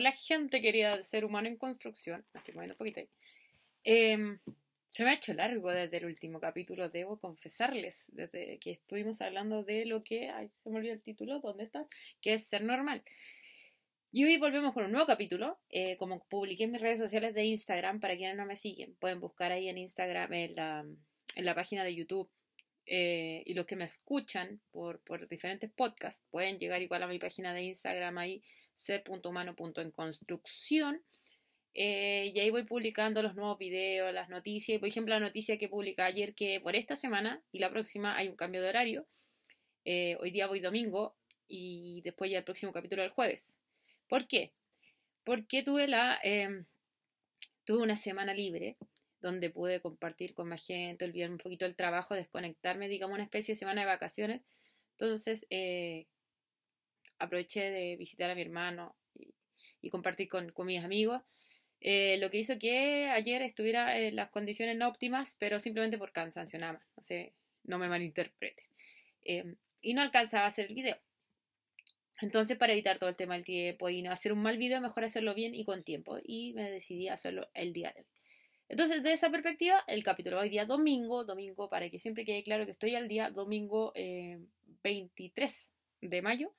Hola gente querida del ser humano en construcción. Me estoy moviendo un poquito ahí. Em, se me ha hecho largo desde el último capítulo, debo confesarles, desde que estuvimos hablando de lo que, ay, se me olvidó el título, ¿dónde estás? Que es ser normal. Y hoy volvemos con un nuevo capítulo, eh, como publiqué en mis redes sociales de Instagram, para quienes no me siguen, pueden buscar ahí en Instagram, en la, la página de YouTube, eh, y los que me escuchan por diferentes podcasts, pueden llegar igual a mi página de Instagram ahí, ser.humano.enconstrucción. Eh, y ahí voy publicando los nuevos videos, las noticias. Por ejemplo, la noticia que publiqué ayer que por esta semana y la próxima hay un cambio de horario. Eh, hoy día voy domingo y después ya el próximo capítulo el jueves. ¿Por qué? Porque tuve la em, tuve una semana libre donde pude compartir con más gente, olvidar un poquito el trabajo, desconectarme, digamos, una especie de semana de vacaciones. Entonces, eh, aproveché de visitar a mi hermano y, compartir con, mis amigos. Eh, lo que hizo que ayer estuviera en las condiciones no óptimas, pero simplemente por cansancio nada más. No, sé, no me malinterprete. Em, y no alcanzaba a hacer el video. Entonces, para evitar todo el tema del tiempo y no hacer un mal video, mejor hacerlo bien y con tiempo. Y me decidí a hacerlo el día de hoy. Entonces, de esa perspectiva, el capítulo hoy día domingo, domingo, para que siempre quede claro que estoy al día domingo 23 eh, de mayo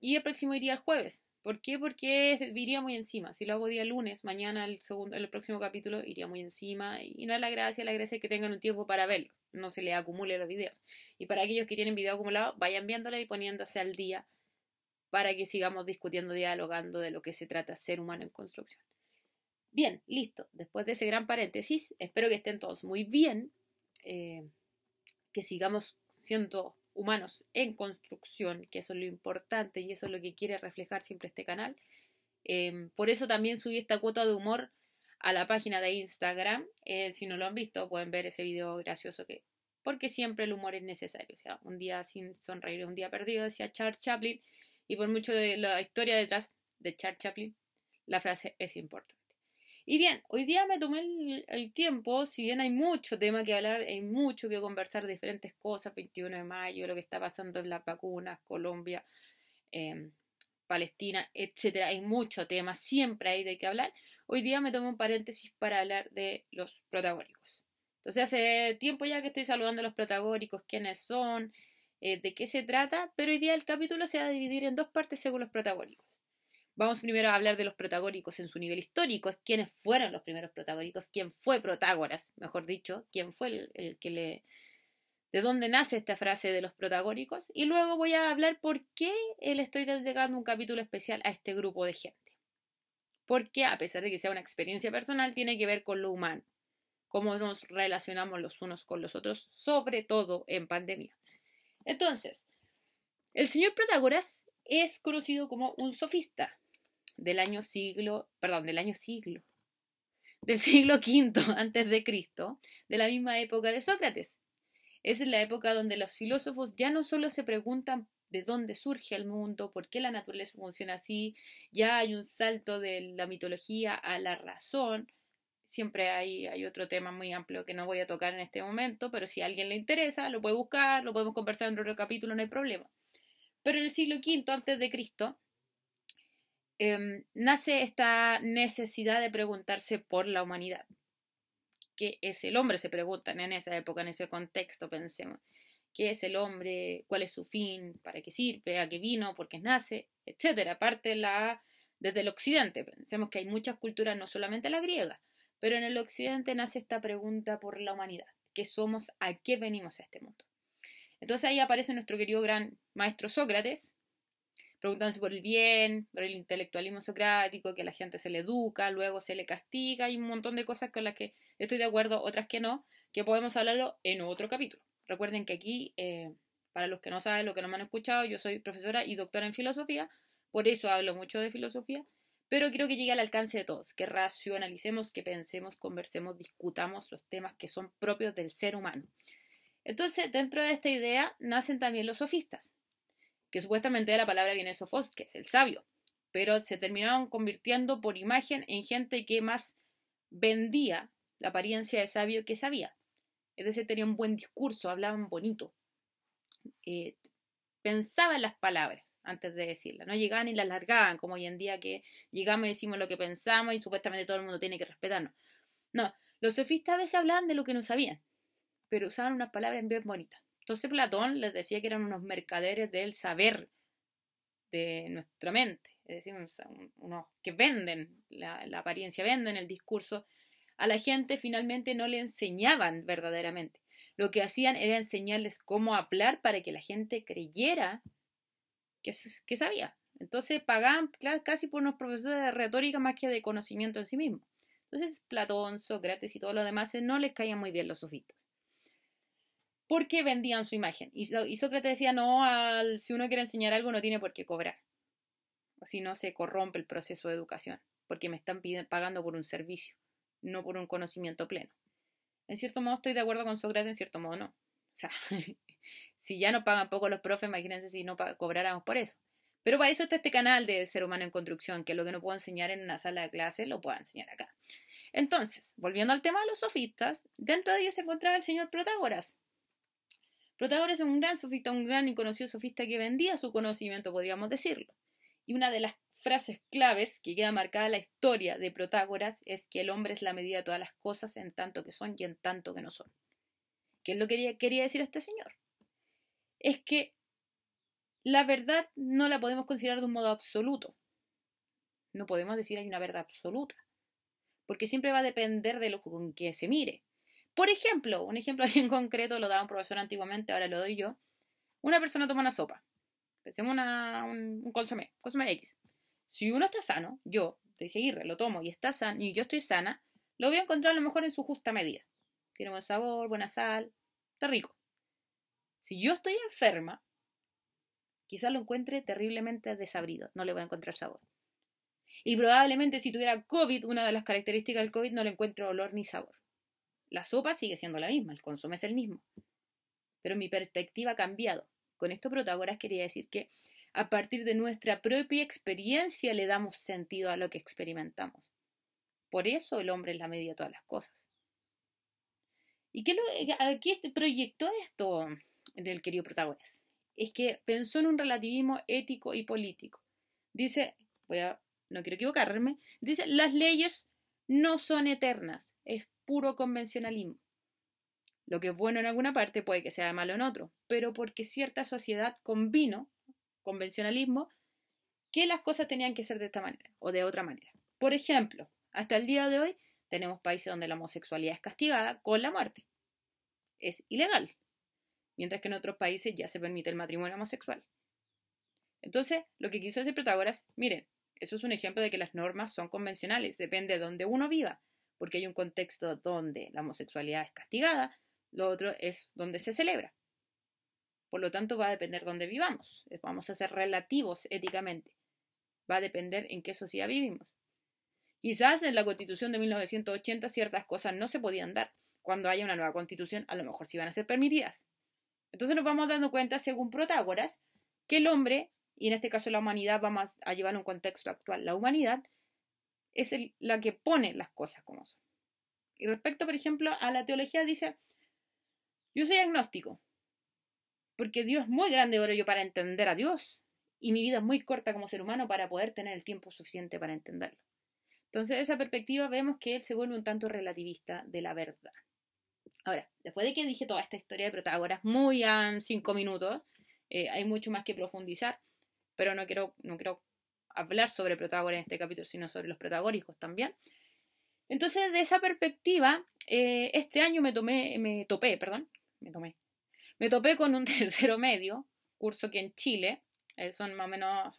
y el próximo iría el jueves. ¿Por qué? Porque iría muy encima. Si lo hago día lunes, mañana el, segundo, el próximo capítulo iría muy encima. Y no es la gracia, la gracia es que tengan un tiempo para verlo. No se le acumule los videos. Y para aquellos que tienen video acumulado, vayan viéndolo y poniéndose al día para que sigamos discutiendo, dialogando de lo que se trata ser humano en construcción. Bien, listo. Después de ese gran paréntesis, espero que estén todos muy bien. Eh, que sigamos siendo humanos en construcción, que eso es lo importante y eso es lo que quiere reflejar siempre este canal. Em, por eso también subí esta cuota de humor a la página de Instagram. Eh, si no lo han visto, pueden ver ese video gracioso que. Porque siempre el humor es necesario. O sea, un día sin sonreír, un día perdido, decía Charles Chaplin. Y por mucho de la historia detrás de Charles Chaplin, la frase es importante. Y bien, hoy día me tomé el, tiempo, si bien hay mucho tema que hablar, hay mucho que conversar diferentes cosas, 21 de mayo, lo que está pasando en las vacunas, Colombia, em, Palestina, etcétera, hay mucho tema, siempre hay de qué hablar. Hoy día me tomé un paréntesis para hablar de los protagónicos. Entonces hace tiempo ya que estoy saludando a los protagónicos, quiénes son, eh, de qué se trata, pero hoy día el capítulo se va a dividir en dos partes según los protagónicos. Vamos primero a hablar de los protagónicos en su nivel histórico, quiénes fueron los primeros protagónicos, quién fue Protágoras, mejor dicho, quién fue el, que le... de dónde nace esta frase de los protagónicos, y luego voy a hablar por qué le estoy dedicando un capítulo especial a este grupo de gente. Porque a pesar de que sea una experiencia personal, tiene que ver con lo humano, cómo nos relacionamos los unos con los otros, sobre todo en pandemia. Entonces, el señor Protágoras es conocido como un sofista, del año siglo, perdón, del año siglo, del siglo V antes de Cristo, de la misma época de Sócrates. Es la época donde los filósofos ya no solo se preguntan de dónde surge el mundo, por qué la naturaleza funciona así, ya hay un salto de la mitología a la razón. Siempre hay, hay otro tema muy amplio que no voy a tocar en este momento, pero si a alguien le interesa, lo puede buscar, lo podemos conversar en otro capítulo, no hay problema. Pero en el siglo V antes de Cristo, Em, nace esta necesidad de preguntarse por la humanidad. ¿Qué es el hombre? Se preguntan en esa época, en ese contexto, pensemos. ¿Qué es el hombre? ¿Cuál es su fin? ¿Para qué sirve? ¿A qué vino? ¿Por qué nace? Etcétera. Aparte la, desde el occidente. Pensemos que hay muchas culturas, no solamente la griega, pero en el occidente nace esta pregunta por la humanidad. ¿Qué somos? ¿A qué venimos a este mundo? Entonces ahí aparece nuestro querido gran maestro Sócrates, preguntándose por el bien, por el intelectualismo socrático, que a la gente se le educa, luego se le castiga, y un montón de cosas con las que estoy de acuerdo, otras que no, que podemos hablarlo en otro capítulo. Recuerden que aquí, eh, para los que no saben, lo que no me han escuchado, yo soy profesora y doctora en filosofía, por eso hablo mucho de filosofía, pero quiero que llegue al alcance de todos, que racionalicemos, que pensemos, conversemos, discutamos los temas que son propios del ser humano. Entonces, dentro de esta idea nacen también los sofistas, que supuestamente de la palabra viene sofos, que es el sabio, pero se terminaron convirtiendo por imagen en gente que más vendía la apariencia de sabio que sabía. Es decir, tenían un buen discurso, hablaban bonito, eh, pensaban las palabras, antes de decirla. No llegaban y la largaban, como hoy en día que llegamos y decimos lo que pensamos y supuestamente todo el mundo tiene que respetarnos. No, los sofistas a veces hablaban de lo que no sabían, pero usaban unas palabras bien bonitas. Entonces Platón les decía que eran unos mercaderes del saber de nuestra mente, es decir, unos que venden la, apariencia, venden el discurso. A la gente finalmente no le enseñaban verdaderamente. Lo que hacían era enseñarles cómo hablar para que la gente creyera que, sabía. Entonces pagaban casi por unos profesores de retórica más que de conocimiento en sí mismo. Entonces Platón, Sócrates y todo lo demás eh, no les caían muy bien los sofistas. Porque vendían su imagen. Y, Sócrates decía, no, si uno quiere enseñar algo no tiene por qué cobrar. O si no, se corrompe el proceso de educación. Porque me están pagando por un servicio, no por un conocimiento pleno. En cierto modo estoy de acuerdo con Sócrates, en cierto modo no. O sea, si ya no pagan poco los profes, imagínense si no cobráramos por eso. Pero para eso está este canal de Ser Humano en Construcción, que lo que no puedo enseñar en una sala de clase lo puedo enseñar acá. Entonces, volviendo al tema de los sofistas, dentro de ellos se encontraba el señor Protágoras. Protágoras es un gran sofista, un gran y conocido sofista que vendía su conocimiento, podríamos decirlo. Y una de las frases claves que queda marcada en la historia de Protágoras es que el hombre es la medida de todas las cosas en tanto que son y en tanto que no son. ¿Qué es lo que quería decir este señor? Es que la verdad no la podemos considerar de un modo absoluto. No podemos decir hay una verdad absoluta, porque siempre va a depender de lo con que se mire. Por ejemplo, un ejemplo en concreto lo daba un profesor antiguamente, ahora lo doy yo. Una persona toma una sopa, pensemos una, un, un consomé, consomé X. Si uno está sano, yo, de seguirle, lo tomo y está sano, y yo estoy sana, lo voy a encontrar a lo mejor en su justa medida. Tiene buen sabor, buena sal, está rico. Si yo estoy enferma, quizás lo encuentre terriblemente desabrido, no le voy a encontrar sabor. Y probablemente si tuviera COVID, una de las características del COVID no le encuentro olor ni sabor. La sopa sigue siendo la misma, el consumo es el mismo. Pero mi perspectiva ha cambiado. Con esto Protagoras quería decir que a partir de nuestra propia experiencia le damos sentido a lo que experimentamos. Por eso el hombre es la medida de todas las cosas. ¿Y qué, proyectó esto del querido Protagoras? Es que pensó en un relativismo ético y político. Dice, voy a, no quiero equivocarme, dice, las leyes no son eternas, puro convencionalismo. Lo que es bueno en alguna parte puede que sea malo en otro, pero porque cierta sociedad convino convencionalismo, que las cosas tenían que ser de esta manera o de otra manera. Por ejemplo, hasta el día de hoy tenemos países donde la homosexualidad es castigada con la muerte. Es ilegal. Mientras que en otros países ya se permite el matrimonio homosexual. Entonces, lo que quiso decir Protágoras, miren, eso es un ejemplo de que las normas son convencionales, depende de donde uno viva, porque hay un contexto donde la homosexualidad es castigada, lo otro es donde se celebra. Por lo tanto, va a depender dónde vivamos. Vamos a ser relativos éticamente. Va a depender en qué sociedad vivimos. Quizás en la constitución de 1980 ciertas cosas no se podían dar. Cuando haya una nueva constitución, a lo mejor sí van a ser permitidas. Entonces nos vamos dando cuenta, según Protágoras, que el hombre, y en este caso la humanidad, vamos a llevar un contexto actual, la humanidad es la que pone las cosas como son. Y respecto, por ejemplo, a la teología, dice, yo soy agnóstico, porque Dios es muy grande ahora yo para entender a Dios y mi vida es muy corta como ser humano para poder tener el tiempo suficiente para entenderlo. Entonces, esa perspectiva vemos que él se vuelve un tanto relativista de la verdad. Ahora, después de que dije toda esta historia de Protágoras, muy a cinco minutos, eh, hay mucho más que profundizar, pero no quiero, no quiero hablar sobre Protágoras en este capítulo, sino sobre los protagóricos también. Entonces, de esa perspectiva, eh, este año me tomé, me topé, perdón, me tomé, me topé con un tercero medio, curso que en Chile, eh, son más o menos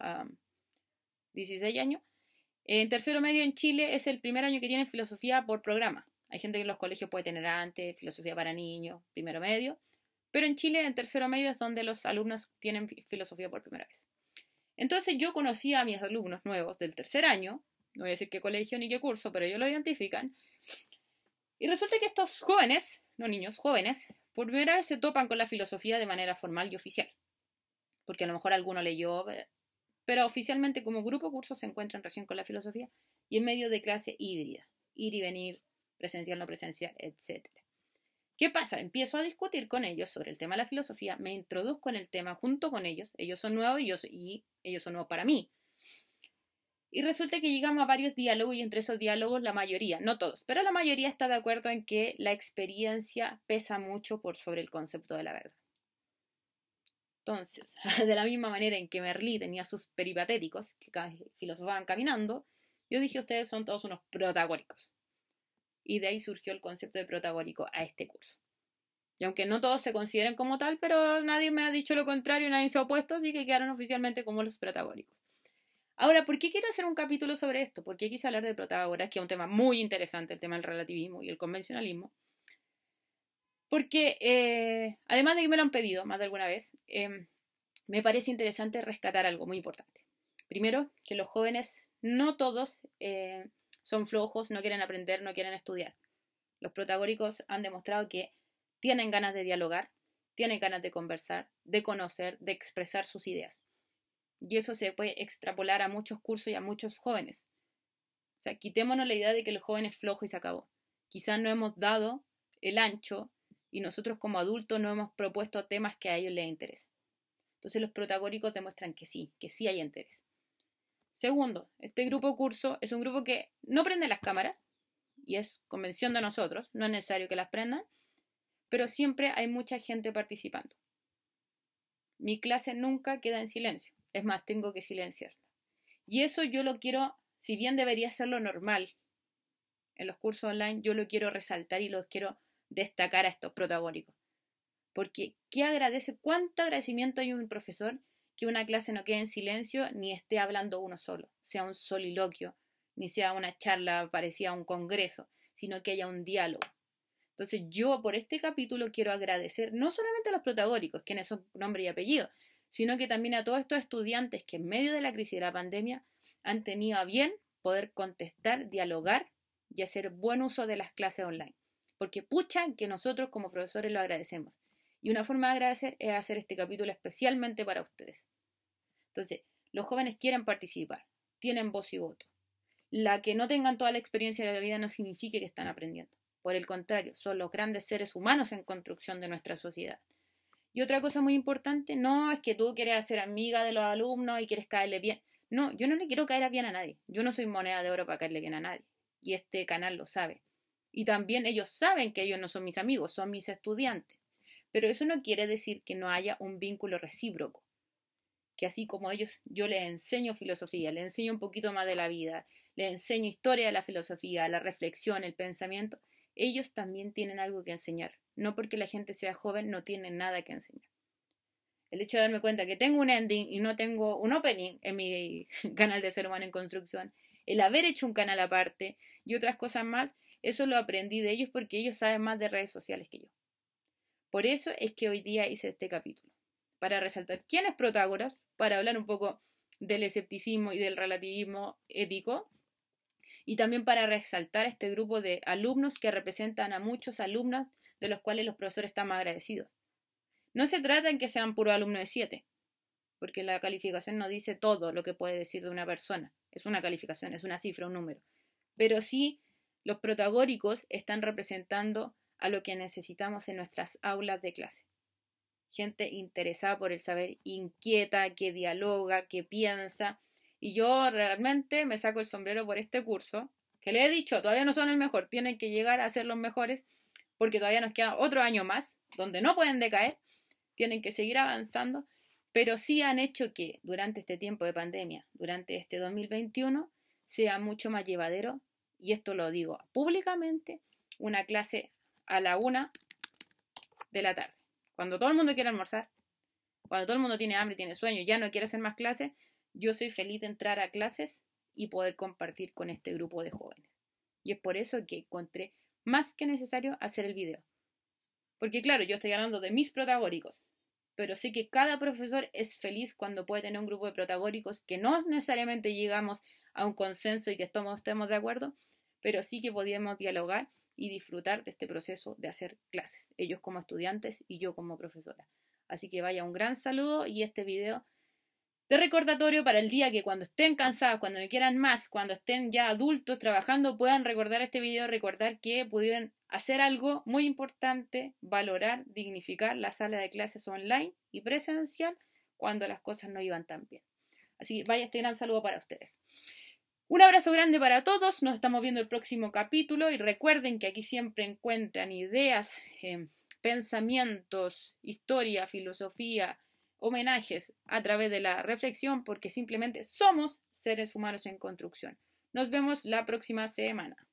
16 años. En tercero medio en Chile es el primer año que tienen filosofía por programa. Hay gente que en los colegios puede tener antes, filosofía para niños, primero medio. Pero en Chile, en tercero medio, es donde los alumnos tienen filosofía por primera vez. Entonces yo conocí a mis alumnos nuevos del tercer año, no voy a decir qué colegio ni qué curso, pero ellos lo identifican. Y resulta que estos jóvenes, no niños, jóvenes, por primera vez se topan con la filosofía de manera formal y oficial. Porque a lo mejor alguno leyó, eh, pero oficialmente como grupo curso se encuentran recién con la filosofía y en medio de clase híbrida, ir y venir, presencial, no presencial, etc. ¿Qué pasa? Empiezo a discutir con ellos sobre el tema de la filosofía, me introduzco en el tema junto con ellos, ellos son nuevos y, ellos son nuevos para mí. Y resulta que llegamos a varios diálogos y entre esos diálogos la mayoría, no todos, pero la mayoría está de acuerdo en que la experiencia pesa mucho por sobre el concepto de la verdad. Entonces, de la misma manera en que Merlí tenía sus peripatéticos, que filosofaban caminando, yo dije, ustedes son todos unos protagóricos. Y de ahí surgió el concepto de protagórico a este curso. Y aunque no todos se consideren como tal, pero nadie me ha dicho lo contrario, nadie se ha opuesto, así que quedaron oficialmente como los protagóricos. Ahora, ¿por qué quiero hacer un capítulo sobre esto? Porque quise hablar de Protágoras, que es un tema muy interesante, el tema del relativismo y el convencionalismo. Porque, eh, además de que me lo han pedido más de alguna vez, em, me parece interesante rescatar algo muy importante. Primero, que los jóvenes, no todos, eh, son flojos, no quieren aprender, no quieren estudiar. Los protagóricos han demostrado que tienen ganas de dialogar, tienen ganas de conversar, de conocer, de expresar sus ideas. Y eso se puede extrapolar a muchos cursos y a muchos jóvenes. O sea, quitémonos la idea de que el joven es flojo y se acabó. Quizás no hemos dado el ancho y nosotros como adultos no hemos propuesto temas que a ellos les interesen. Entonces los protagóricos demuestran que sí, que sí hay interés. Segundo, este grupo curso es un grupo que no prende las cámaras y es convención de nosotros, no es necesario que las prendan, pero siempre hay mucha gente participando. Mi clase nunca queda en silencio. Es más, tengo que silenciarla. Y eso yo lo quiero, si bien debería ser lo normal en los cursos online, yo lo quiero resaltar y los quiero destacar a estos protagónicos. Porque qué agradece, cuánto agradecimiento hay un profesor que una clase no quede en silencio ni esté hablando uno solo, sea un soliloquio, ni sea una charla parecida a un congreso, sino que haya un diálogo. Entonces yo por este capítulo quiero agradecer no solamente a los protagónicos, quienes son nombre y apellido, sino que también a todos estos estudiantes que en medio de la crisis de la pandemia han tenido a bien poder contestar, dialogar y hacer buen uso de las clases online. Porque puchan que nosotros como profesores lo agradecemos. Y una forma de agradecer es hacer este capítulo especialmente para ustedes. Entonces, los jóvenes quieren participar, tienen voz y voto. La que no tengan toda la experiencia de la vida no significa que están aprendiendo. Por el contrario, son los grandes seres humanos en construcción de nuestra sociedad. Y otra cosa muy importante, no es que tú quieres ser amiga de los alumnos y quieres caerle bien. No, yo no le quiero caer bien a nadie. Yo no soy moneda de oro para caerle bien a nadie. Y este canal lo sabe. Y también ellos saben que ellos no son mis amigos, son mis estudiantes. Pero eso no quiere decir que no haya un vínculo recíproco. Que así como ellos, yo les enseño filosofía, les enseño un poquito más de la vida, les enseño historia de la filosofía, la reflexión, el pensamiento, ellos también tienen algo que enseñar. No porque la gente sea joven no tienen nada que enseñar. El hecho de darme cuenta que tengo un ending y no tengo un opening en mi canal de Ser Humano en Construcción, el haber hecho un canal aparte y otras cosas más, eso lo aprendí de ellos porque ellos saben más de redes sociales que yo. Por eso es que hoy día hice este capítulo, para resaltar quién es Protágoras, para hablar un poco del escepticismo y del relativismo ético, y también para resaltar este grupo de alumnos que representan a muchos alumnos de los cuales los profesores están más agradecidos. No se trata en que sean puro alumno de 7, porque la calificación no dice todo lo que puede decir de una persona. Es una calificación, es una cifra, un número. Pero sí, los protagóricos están representando a lo que necesitamos en nuestras aulas de clase. Gente interesada por el saber, inquieta, que dialoga, que piensa, y yo realmente me saco el sombrero por este curso, que le he dicho, todavía no son el mejor, tienen que llegar a ser los mejores, porque todavía nos queda otro año más, donde no pueden decaer, tienen que seguir avanzando, pero sí han hecho que durante este tiempo de pandemia, durante este 2021, sea mucho más llevadero, y esto lo digo públicamente, una clase a la una de la tarde. Cuando todo el mundo quiere almorzar, cuando todo el mundo tiene hambre, tiene sueño, ya no quiere hacer más clases, yo soy feliz de entrar a clases y poder compartir con este grupo de jóvenes. Y es por eso que encontré más que necesario hacer el video. Porque claro, yo estoy hablando de mis protagóricos, pero sé que cada profesor es feliz cuando puede tener un grupo de protagóricos que no necesariamente llegamos a un consenso y que estemos, estemos de acuerdo, pero sí que podíamos dialogar y disfrutar de este proceso de hacer clases, ellos como estudiantes y yo como profesora. Así que vaya un gran saludo y este video de recordatorio para el día que cuando estén cansados, cuando no quieran más, cuando estén ya adultos trabajando, puedan recordar este video, recordar que pudieron hacer algo muy importante, valorar, dignificar la sala de clases online y presencial cuando las cosas no iban tan bien. Así que vaya este gran saludo para ustedes. Un abrazo grande para todos, nos estamos viendo el próximo capítulo y recuerden que aquí siempre encuentran ideas, eh, pensamientos, historia, filosofía, homenajes a través de la reflexión porque simplemente somos seres humanos en construcción. Nos vemos la próxima semana.